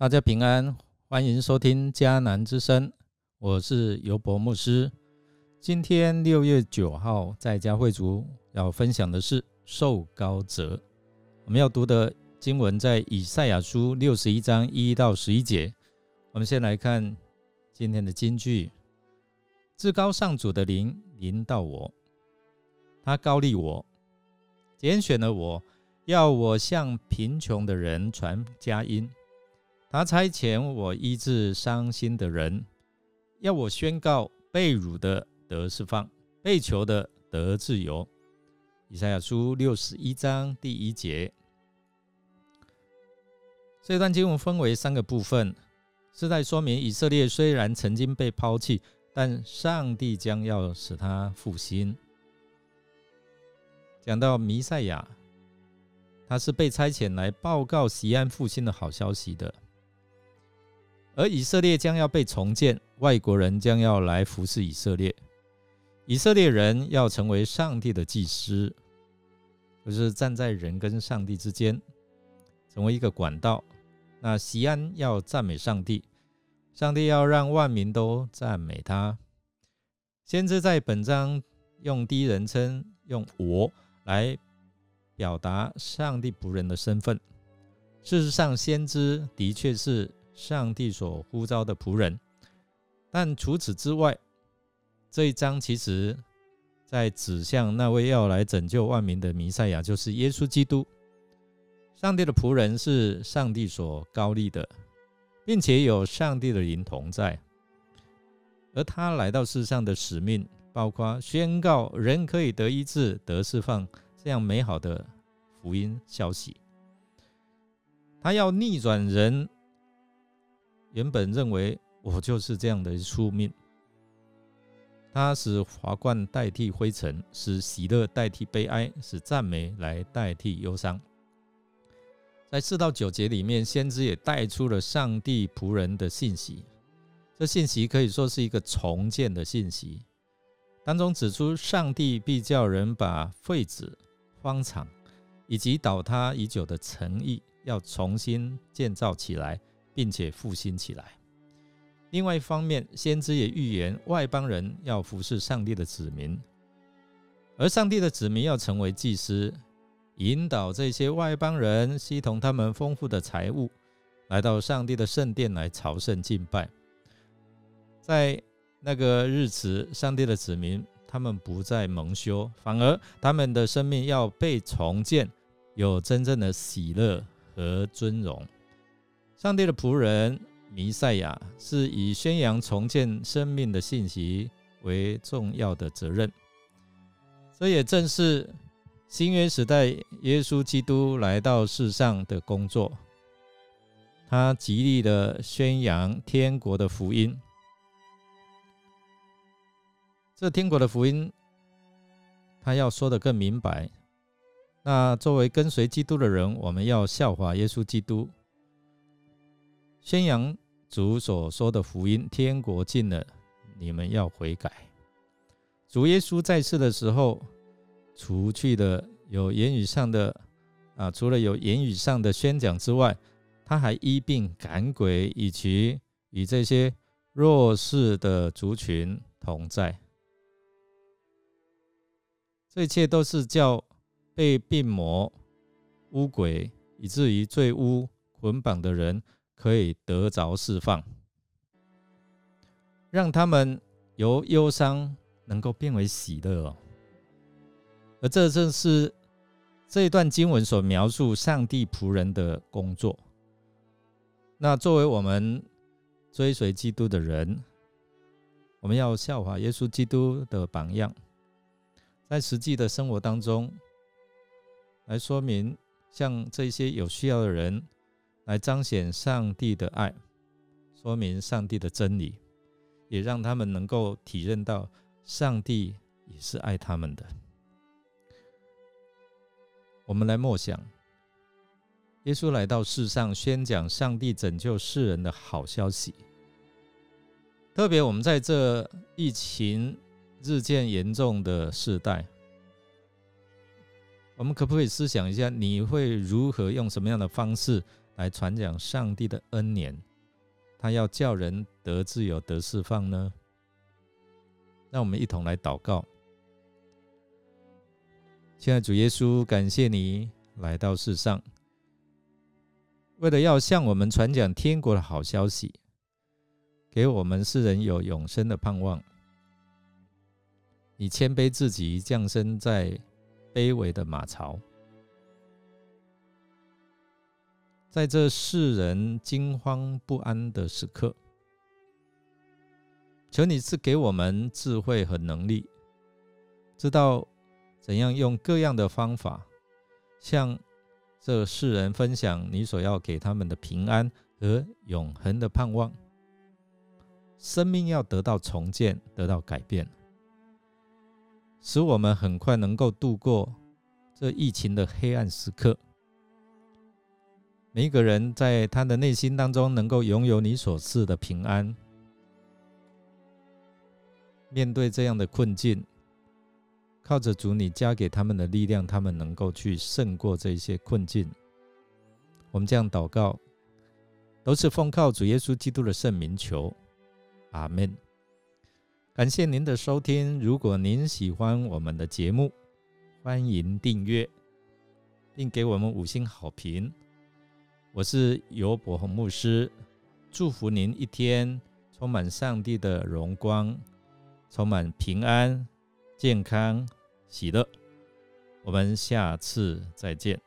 大家平安，欢迎收听迦南之声，我是尤博牧师。今天六月九号，在家会族要分享的是受高者。我们要读的经文在以赛亚书六十一章一到十一节。我们先来看今天的金句：至高上主的灵临到我，他高立我，拣选了我，要我向贫穷的人传佳音。他差遣我医治伤心的人，要我宣告被辱的得释放，被囚的得自由。以赛亚书六十一章第一节。这段经文分为三个部分，是在说明以色列虽然曾经被抛弃，但上帝将要使他复兴。讲到弥赛亚，他是被差遣来报告西安复兴的好消息的。而以色列将要被重建，外国人将要来服侍以色列，以色列人要成为上帝的祭司，就是站在人跟上帝之间，成为一个管道。那西安要赞美上帝，上帝要让万民都赞美他。先知在本章用第一人称，用我来表达上帝仆人的身份。事实上，先知的确是。上帝所呼召的仆人，但除此之外，这一章其实在指向那位要来拯救万民的弥赛亚，就是耶稣基督。上帝的仆人是上帝所高立的，并且有上帝的灵同在，而他来到世上的使命，包括宣告人可以得医治、得释放这样美好的福音消息。他要逆转人。原本认为我就是这样的宿命，他使华冠代替灰尘，使喜乐代替悲哀，使赞美来代替忧伤。在四到九节里面，先知也带出了上帝仆人的信息。这信息可以说是一个重建的信息，当中指出上帝必叫人把废纸、荒场以及倒塌已久的城邑要重新建造起来。并且复兴起来。另外一方面，先知也预言外邦人要服侍上帝的子民，而上帝的子民要成为祭司，引导这些外邦人，系统他们丰富的财物，来到上帝的圣殿来朝圣敬拜。在那个日子，上帝的子民他们不再蒙羞，反而他们的生命要被重建，有真正的喜乐和尊荣。上帝的仆人弥赛亚是以宣扬重建生命的信息为重要的责任，这也正是新约时代耶稣基督来到世上的工作。他极力的宣扬天国的福音，这天国的福音，他要说的更明白。那作为跟随基督的人，我们要效法耶稣基督。宣扬主所说的福音，天国近了，你们要悔改。主耶稣在世的时候，除去的有言语上的啊，除了有言语上的宣讲之外，他还医病赶鬼，以及与这些弱势的族群同在。这一切都是叫被病魔、污鬼，以至于罪污捆绑的人。可以得着释放，让他们由忧伤能够变为喜乐。而这正是这一段经文所描述上帝仆人的工作。那作为我们追随基督的人，我们要效法耶稣基督的榜样，在实际的生活当中来说明，像这些有需要的人。来彰显上帝的爱，说明上帝的真理，也让他们能够体认到上帝也是爱他们的。我们来默想，耶稣来到世上宣讲上帝拯救世人的好消息。特别我们在这疫情日渐严重的时代，我们可不可以思想一下，你会如何用什么样的方式？来传讲上帝的恩年，他要叫人得自由、得释放呢？让我们一同来祷告。亲爱主耶稣，感谢你来到世上，为了要向我们传讲天国的好消息，给我们世人有永生的盼望。你谦卑自己，降生在卑微的马槽，在这世人惊慌不安的时刻，求你赐给我们智慧和能力，知道。怎样用各样的方法，向这世人分享你所要给他们的平安和永恒的盼望？生命要得到重建，得到改变，使我们很快能够度过这疫情的黑暗时刻。每一个人在他的内心当中，能够拥有你所赐的平安。面对这样的困境。靠着主你加给他们的力量，他们能够去胜过这些困境。我们这样祷告，都是奉靠主耶稣基督的圣名求，阿门。感谢您的收听，如果您喜欢我们的节目，欢迎订阅，并给我们五星好评。我是尤伯宏牧师，祝福您一天充满上帝的荣光，充满平安、健康。喜乐，我们下次再见。